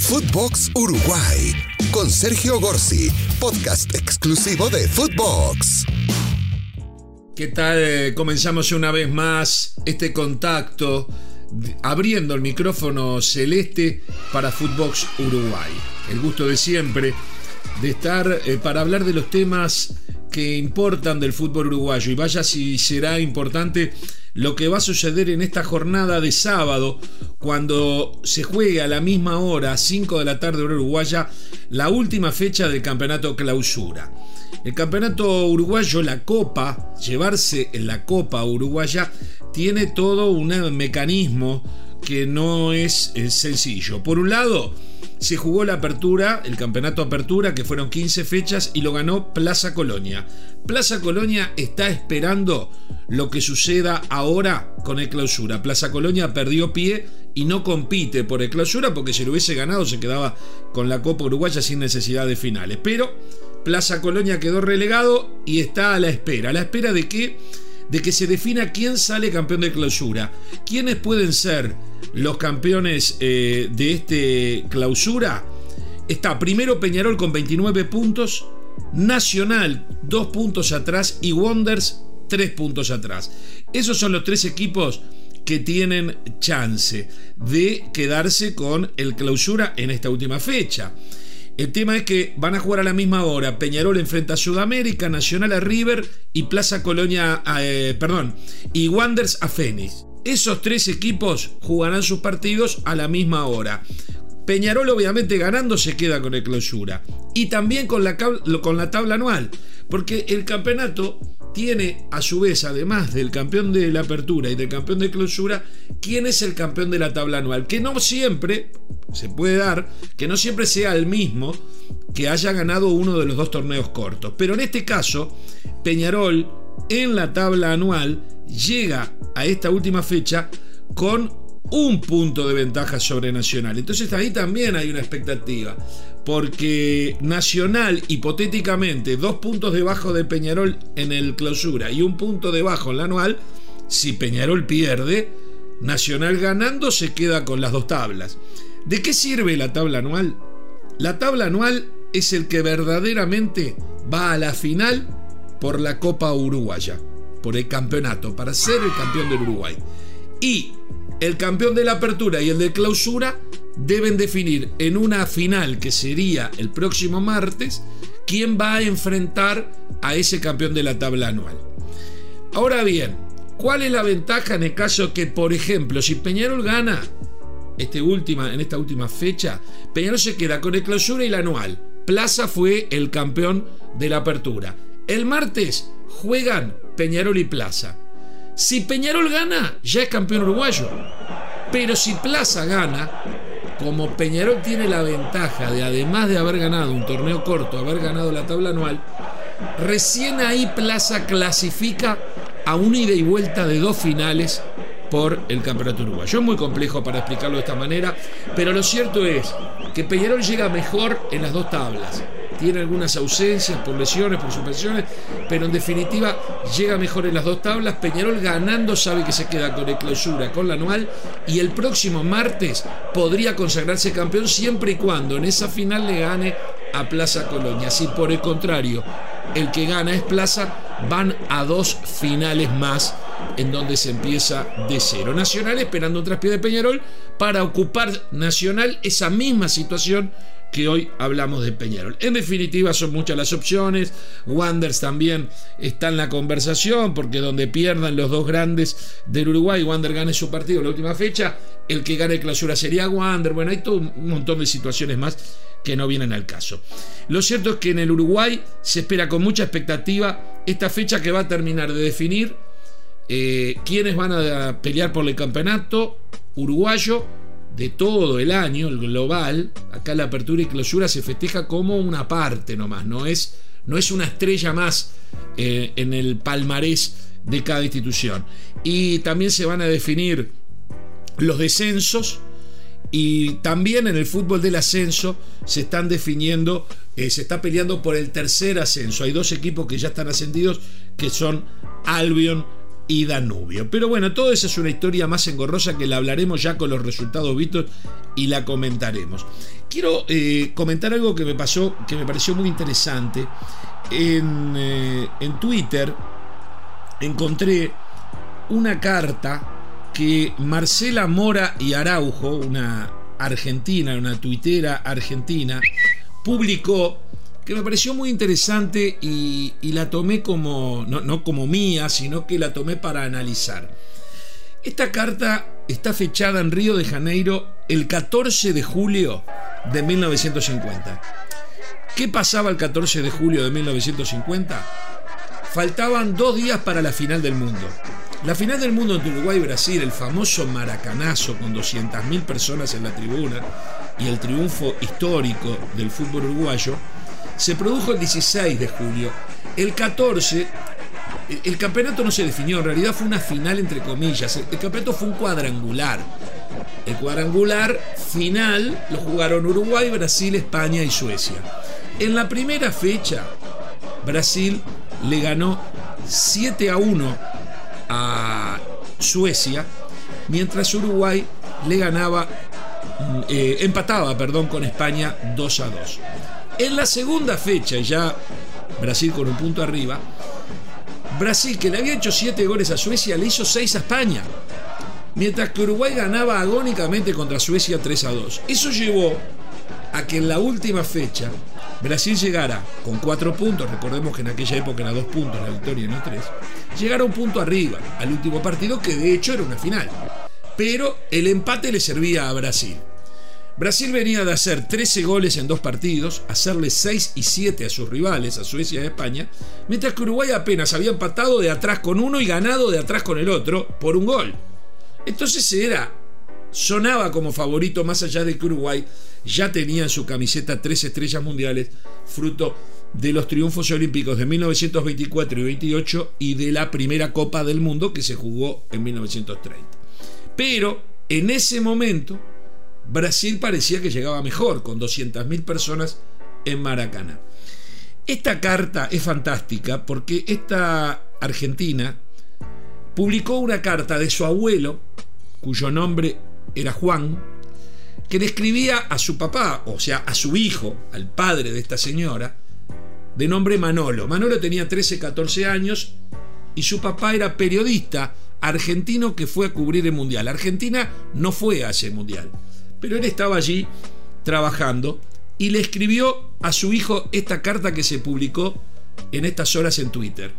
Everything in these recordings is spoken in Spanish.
Footbox Uruguay con Sergio Gorsi, podcast exclusivo de Footbox. ¿Qué tal? Comenzamos una vez más este contacto abriendo el micrófono celeste para Footbox Uruguay. El gusto de siempre de estar eh, para hablar de los temas que importan del fútbol uruguayo y vaya si será importante lo que va a suceder en esta jornada de sábado cuando se juegue a la misma hora, 5 de la tarde hora uruguaya, la última fecha del campeonato clausura. El campeonato uruguayo, la copa, llevarse en la copa uruguaya, tiene todo un mecanismo que no es eh, sencillo. Por un lado, se jugó la apertura, el campeonato apertura, que fueron 15 fechas, y lo ganó Plaza Colonia. Plaza Colonia está esperando lo que suceda ahora con el clausura. Plaza Colonia perdió pie y no compite por el clausura porque si lo hubiese ganado se quedaba con la Copa Uruguaya sin necesidad de finales. Pero Plaza Colonia quedó relegado y está a la espera. ¿A la espera de qué? De que se defina quién sale campeón de clausura. ¿Quiénes pueden ser los campeones eh, de este clausura. Está primero Peñarol con 29 puntos, Nacional 2 puntos atrás y Wonders 3 puntos atrás. Esos son los tres equipos que tienen chance de quedarse con el clausura en esta última fecha. El tema es que van a jugar a la misma hora. Peñarol enfrenta a Sudamérica, Nacional a River y Plaza Colonia, eh, perdón, y Wonders a Fénix. Esos tres equipos jugarán sus partidos a la misma hora. Peñarol obviamente ganando se queda con el clausura. Y también con la, con la tabla anual. Porque el campeonato tiene a su vez, además del campeón de la apertura y del campeón de clausura, quién es el campeón de la tabla anual. Que no siempre, se puede dar, que no siempre sea el mismo que haya ganado uno de los dos torneos cortos. Pero en este caso, Peñarol en la tabla anual llega a esta última fecha con un punto de ventaja sobre Nacional. Entonces ahí también hay una expectativa, porque Nacional hipotéticamente dos puntos debajo de Peñarol en el clausura y un punto debajo en la anual, si Peñarol pierde, Nacional ganando se queda con las dos tablas. ¿De qué sirve la tabla anual? La tabla anual es el que verdaderamente va a la final por la Copa Uruguaya por el campeonato, para ser el campeón del Uruguay. Y el campeón de la apertura y el de clausura deben definir en una final que sería el próximo martes quién va a enfrentar a ese campeón de la tabla anual. Ahora bien, ¿cuál es la ventaja en el caso que, por ejemplo, si Peñarol gana este última, en esta última fecha, Peñarol se queda con el clausura y la anual. Plaza fue el campeón de la apertura. El martes juegan Peñarol y Plaza. Si Peñarol gana, ya es campeón uruguayo. Pero si Plaza gana, como Peñarol tiene la ventaja de, además de haber ganado un torneo corto, haber ganado la tabla anual, recién ahí Plaza clasifica a una ida y vuelta de dos finales por el campeonato uruguayo. Es muy complejo para explicarlo de esta manera, pero lo cierto es que Peñarol llega mejor en las dos tablas tiene algunas ausencias por lesiones, por suspensiones, pero en definitiva llega mejor en las dos tablas. Peñarol ganando sabe que se queda con el clausura, con la anual, y el próximo martes podría consagrarse campeón siempre y cuando en esa final le gane a Plaza Colonia. Si por el contrario el que gana es Plaza, van a dos finales más en donde se empieza de cero. Nacional esperando un traspié de Peñarol para ocupar Nacional esa misma situación que hoy hablamos de Peñarol. En definitiva, son muchas las opciones. Wanders también está en la conversación, porque donde pierdan los dos grandes del Uruguay, Wander gane su partido en la última fecha, el que gane clausura sería Wander. Bueno, hay todo un montón de situaciones más que no vienen al caso. Lo cierto es que en el Uruguay se espera con mucha expectativa esta fecha que va a terminar de definir eh, quiénes van a pelear por el campeonato uruguayo de todo el año, el global, acá la apertura y clausura se festeja como una parte nomás, no es, no es una estrella más eh, en el palmarés de cada institución. Y también se van a definir los descensos y también en el fútbol del ascenso se están definiendo, eh, se está peleando por el tercer ascenso. Hay dos equipos que ya están ascendidos que son Albion y Danubio. Pero bueno, todo eso es una historia más engorrosa que la hablaremos ya con los resultados vistos y la comentaremos. quiero eh, comentar algo que me pasó, que me pareció muy interesante. En, eh, en Twitter encontré una carta que Marcela Mora y Araujo, una argentina, una tuitera argentina, publicó que me pareció muy interesante y, la tomé como, no, como mía, sino que la tomé para analizar. Esta carta está fechada en Río de Janeiro el 14 de julio de 1950. ¿Qué pasaba el 14 de julio de 1950? Faltaban dos días para la final del mundo. La final del mundo entre Uruguay y Brasil, el famoso maracanazo con 200.000 personas en la tribuna y el triunfo histórico del fútbol uruguayo, se produjo el 16 de julio. El 14, el campeonato no se definió, en realidad fue una final entre comillas. El campeonato fue un cuadrangular. El cuadrangular final lo jugaron Uruguay, Brasil, España y Suecia. En la primera fecha, Brasil le ganó 7 a 1 a Suecia, mientras Uruguay le ganaba, mm, eh, empataba, perdón, con España 2 a 2. En la segunda fecha, ya Brasil con un punto arriba, Brasil, que le había hecho 7 goles a Suecia, le hizo 6 a España. Mientras que Uruguay ganaba agónicamente contra Suecia 3 a 2. Eso llevó a que en la última fecha Brasil llegara con 4 puntos, recordemos que en aquella época era 2 puntos la victoria no 3, llegara un punto arriba al último partido que de hecho era una final. Pero el empate le servía a Brasil. Brasil venía de hacer 13 goles en dos partidos, hacerle 6 y 7 a sus rivales, a Suecia y a España, mientras que Uruguay apenas había empatado de atrás con uno y ganado de atrás con el otro por un gol. Entonces era, sonaba como favorito más allá de que Uruguay ya tenía en su camiseta tres estrellas mundiales, fruto de los triunfos olímpicos de 1924 y 28 y de la primera Copa del Mundo que se jugó en 1930. Pero en ese momento Brasil parecía que llegaba mejor, con 200.000 personas en Maracaná. Esta carta es fantástica porque esta argentina publicó una carta de su abuelo, cuyo nombre era Juan, que describía a su papá, o sea, a su hijo, al padre de esta señora, de nombre Manolo. Manolo tenía 13, 14 años y su papá era periodista argentino que fue a cubrir el Mundial. Argentina no fue a ese Mundial. Pero él estaba allí trabajando y le escribió a su hijo esta carta que se publicó en estas horas en Twitter.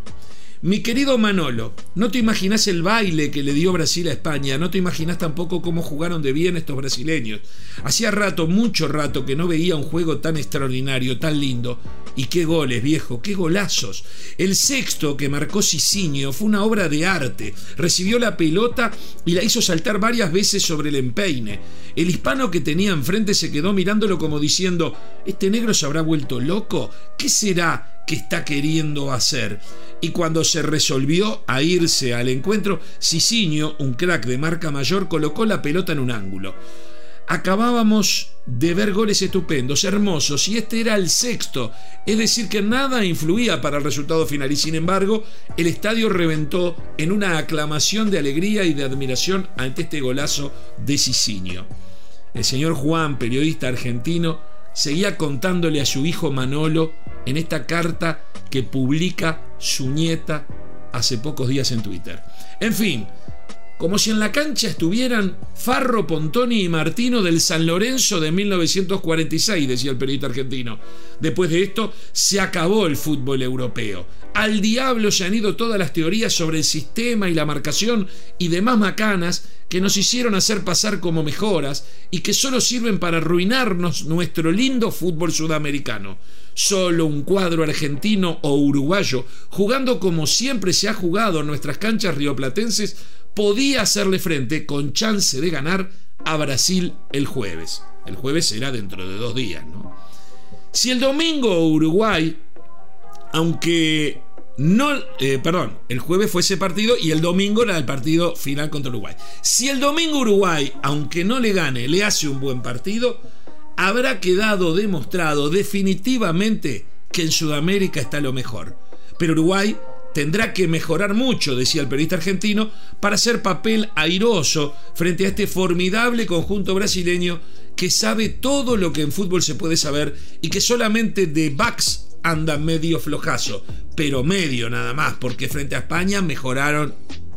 Mi querido Manolo, no te imaginas el baile que le dio Brasil a España, no te imaginas tampoco cómo jugaron de bien estos brasileños. Hacía rato, mucho rato, que no veía un juego tan extraordinario, tan lindo. Y qué goles, viejo, qué golazos. El sexto que marcó Cicinio fue una obra de arte. Recibió la pelota y la hizo saltar varias veces sobre el empeine. El hispano que tenía enfrente se quedó mirándolo como diciendo, ¿este negro se habrá vuelto loco? ¿Qué será que está queriendo hacer? y cuando se resolvió a irse al encuentro, Cicinio, un crack de marca mayor, colocó la pelota en un ángulo. Acabábamos de ver goles estupendos, hermosos, y este era el sexto, es decir, que nada influía para el resultado final, y sin embargo, el estadio reventó en una aclamación de alegría y de admiración ante este golazo de Cicinio. El señor Juan, periodista argentino, seguía contándole a su hijo Manolo en esta carta que publica su nieta hace pocos días en Twitter. En fin, como si en la cancha estuvieran Farro, Pontoni y Martino del San Lorenzo de 1946, decía el periodista argentino. Después de esto, se acabó el fútbol europeo. Al diablo se han ido todas las teorías sobre el sistema y la marcación y demás macanas que nos hicieron hacer pasar como mejoras y que solo sirven para arruinarnos nuestro lindo fútbol sudamericano. Solo un cuadro argentino o uruguayo, jugando como siempre se ha jugado en nuestras canchas rioplatenses, podía hacerle frente con chance de ganar a Brasil el jueves. El jueves será dentro de dos días, ¿no? Si el domingo Uruguay, aunque no, eh, perdón, el jueves fue ese partido y el domingo era el partido final contra Uruguay. Si el domingo Uruguay, aunque no le gane, le hace un buen partido, habrá quedado demostrado definitivamente que en Sudamérica está lo mejor. Pero Uruguay tendrá que mejorar mucho, decía el periodista argentino, para hacer papel airoso frente a este formidable conjunto brasileño que sabe todo lo que en fútbol se puede saber y que solamente de backs anda medio flojazo, pero medio nada más, porque frente a España mejoraron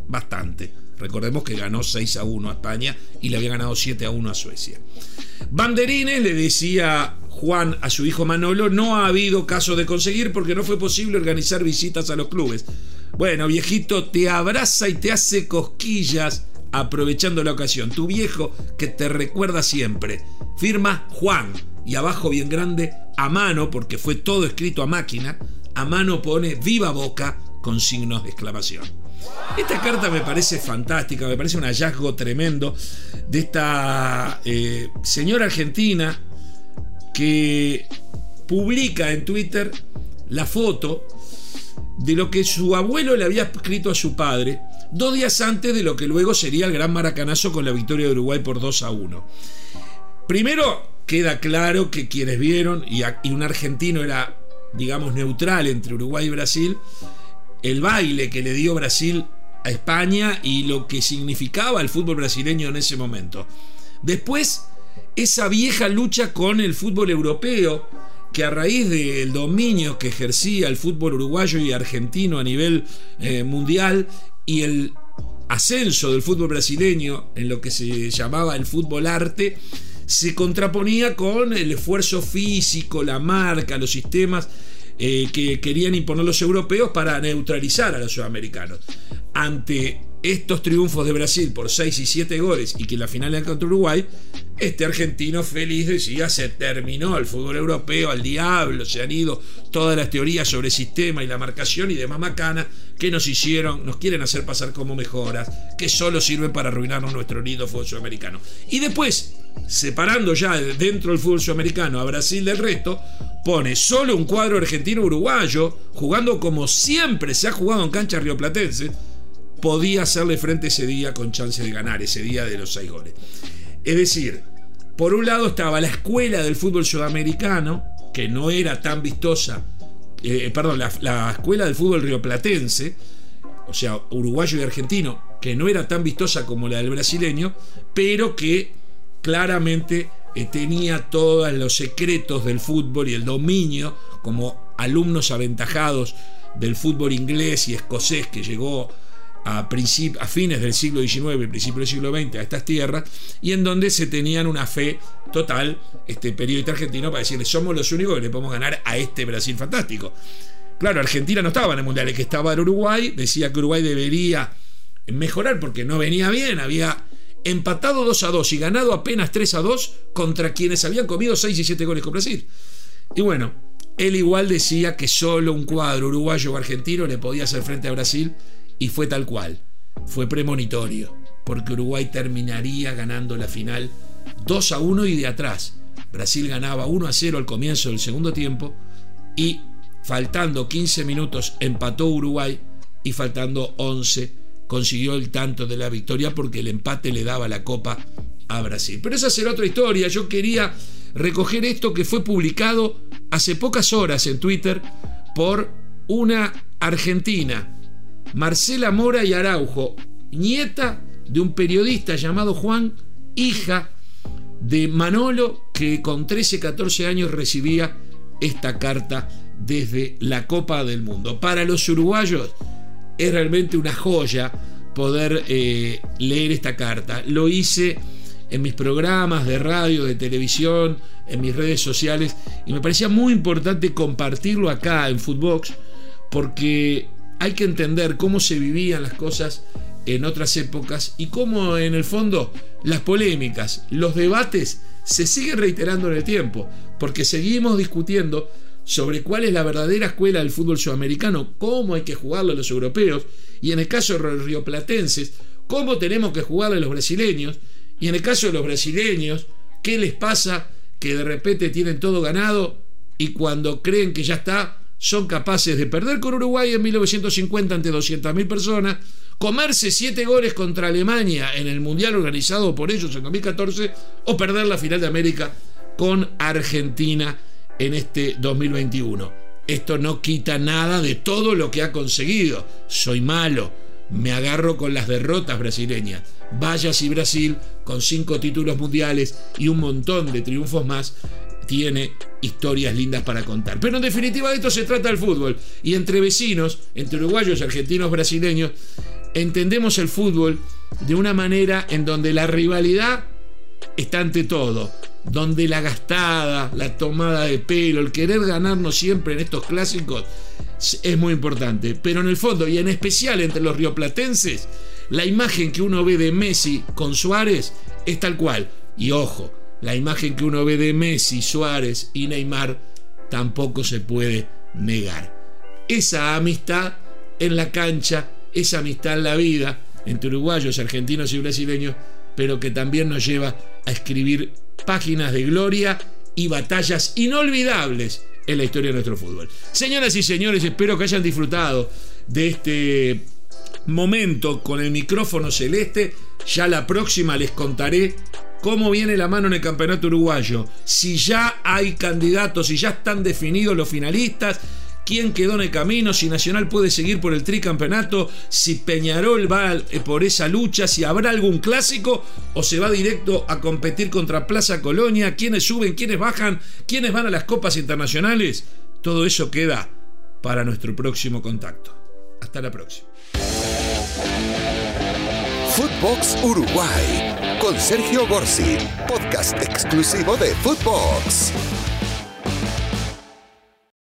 bastante. Recordemos que ganó 6 a 1 a España y le había ganado 7 a 1 a Suecia. Banderines le decía Juan a su hijo Manolo, no ha habido caso de conseguir porque no fue posible organizar visitas a los clubes. Bueno, viejito, te abraza y te hace cosquillas aprovechando la ocasión. Tu viejo que te recuerda siempre. Firma Juan y abajo bien grande a mano, porque fue todo escrito a máquina, a mano pone viva boca con signos de exclamación. Esta carta me parece fantástica, me parece un hallazgo tremendo de esta eh, señora argentina que publica en Twitter la foto de lo que su abuelo le había escrito a su padre dos días antes de lo que luego sería el gran maracanazo con la victoria de Uruguay por 2 a 1. Primero, queda claro que quienes vieron, y, un argentino era, digamos, neutral entre Uruguay y Brasil, el baile que le dio Brasil a España y lo que significaba el fútbol brasileño en ese momento. Después, esa vieja lucha con el fútbol europeo, que a raíz del dominio que ejercía el fútbol uruguayo y argentino a nivel eh, mundial y el ascenso del fútbol brasileño en lo que se llamaba el fútbol arte, se contraponía con el esfuerzo físico, la marca, los sistemas eh, que querían imponer los europeos para neutralizar a los sudamericanos. Ante estos triunfos de Brasil por 6 y 7 goles y que la final era contra Uruguay, este argentino feliz decía se terminó el fútbol europeo al diablo, se han ido todas las teorías sobre el sistema y la marcación y demás macana que nos hicieron, nos quieren hacer pasar como mejoras, que solo sirven para arruinarnos nuestro lindo fútbol sudamericano. Y después, separando ya dentro del fútbol sudamericano a Brasil del resto, pone solo un cuadro argentino-uruguayo, jugando como siempre se ha jugado en cancha rioplatense, podía hacerle frente ese día con chance de ganar, ese día de los seis goles. Es decir, por un lado estaba la escuela del fútbol sudamericano, que no era tan vistosa, eh, perdón, la, escuela del fútbol rioplatense, o sea, uruguayo y argentino, que no era tan vistosa como la del brasileño, pero que claramente eh, tenía todos los secretos del fútbol y el dominio como alumnos aventajados del fútbol inglés y escocés que llegó a, a fines del siglo XIX y principios del siglo XX a estas tierras, y en donde se tenían una fe total, este periodista argentino, para decirle, somos los únicos que le podemos ganar a este Brasil fantástico. Claro, Argentina no estaba en el Mundial, el que estaba en Uruguay, decía que Uruguay debería mejorar porque no venía bien, había empatado 2 a 2 y ganado apenas 3 a 2 contra quienes habían comido 6 y 7 goles con Brasil. Y bueno, él igual decía que solo un cuadro uruguayo o argentino le podía hacer frente a Brasil y fue tal cual. Fue premonitorio, porque Uruguay terminaría ganando la final 2 a 1 y de atrás. Brasil ganaba 1 a 0 al comienzo del segundo tiempo y faltando 15 minutos empató Uruguay y faltando 11 consiguió el tanto de la victoria porque el empate le daba la copa a Brasil. Pero esa será otra historia. Yo quería recoger esto que fue publicado hace pocas horas en Twitter por una argentina Marcela Mora y Araujo, nieta de un periodista llamado Juan, hija de Manolo, que con 13, 14 años recibía esta carta desde la Copa del Mundo. Para los uruguayos es realmente una joya poder eh, leer esta carta. Lo hice en mis programas de radio, de televisión, en mis redes sociales, y me parecía muy importante compartirlo acá en Footbox, porque hay que entender cómo se vivían las cosas en otras épocas y cómo en el fondo las polémicas, los debates se siguen reiterando en el tiempo, porque seguimos discutiendo sobre cuál es la verdadera escuela del fútbol sudamericano, cómo hay que jugarlo a los europeos, y en el caso de los rioplatenses, cómo tenemos que jugarlo a los brasileños, y en el caso de los brasileños, qué les pasa que de repente tienen todo ganado y cuando creen que ya está, son capaces de perder con Uruguay en 1950 ante 200.000 personas, comerse 7 goles contra Alemania en el Mundial organizado por ellos en 2014 o perder la final de América con Argentina en este 2021. Esto no quita nada de todo lo que ha conseguido. Soy malo, me agarro con las derrotas brasileñas. Vaya si Brasil, con cinco títulos mundiales y un montón de triunfos más, tiene historias lindas para contar. Pero en definitiva de esto se trata el fútbol. Y entre vecinos, entre uruguayos, argentinos, brasileños, entendemos el fútbol de una manera en donde la rivalidad está ante todo. Donde la gastada, la tomada de pelo, el querer ganarnos siempre en estos clásicos es muy importante. Pero en el fondo, y en especial entre los rioplatenses, la imagen que uno ve de Messi con Suárez es tal cual. Y ojo, la imagen que uno ve de Messi, Suárez y Neymar tampoco se puede negar. Esa amistad en la cancha, esa amistad en la vida entre uruguayos, argentinos y brasileños, pero que también nos lleva a escribir páginas de gloria y batallas inolvidables en la historia de nuestro fútbol. Señoras y señores, espero que hayan disfrutado de este momento con el micrófono celeste. Ya la próxima les contaré cómo viene la mano en el campeonato uruguayo, si ya hay candidatos, si ya están definidos los finalistas, quién quedó en el camino, si Nacional puede seguir por el tricampeonato, si Peñarol va eh, por esa lucha, si habrá algún clásico o se va directo a competir contra Plaza Colonia, quiénes suben, quiénes bajan, quiénes van a las copas internacionales. Todo eso queda para nuestro próximo contacto. Hasta la próxima. Footbox Uruguay Sergio Gorsi, podcast exclusivo de Footbox.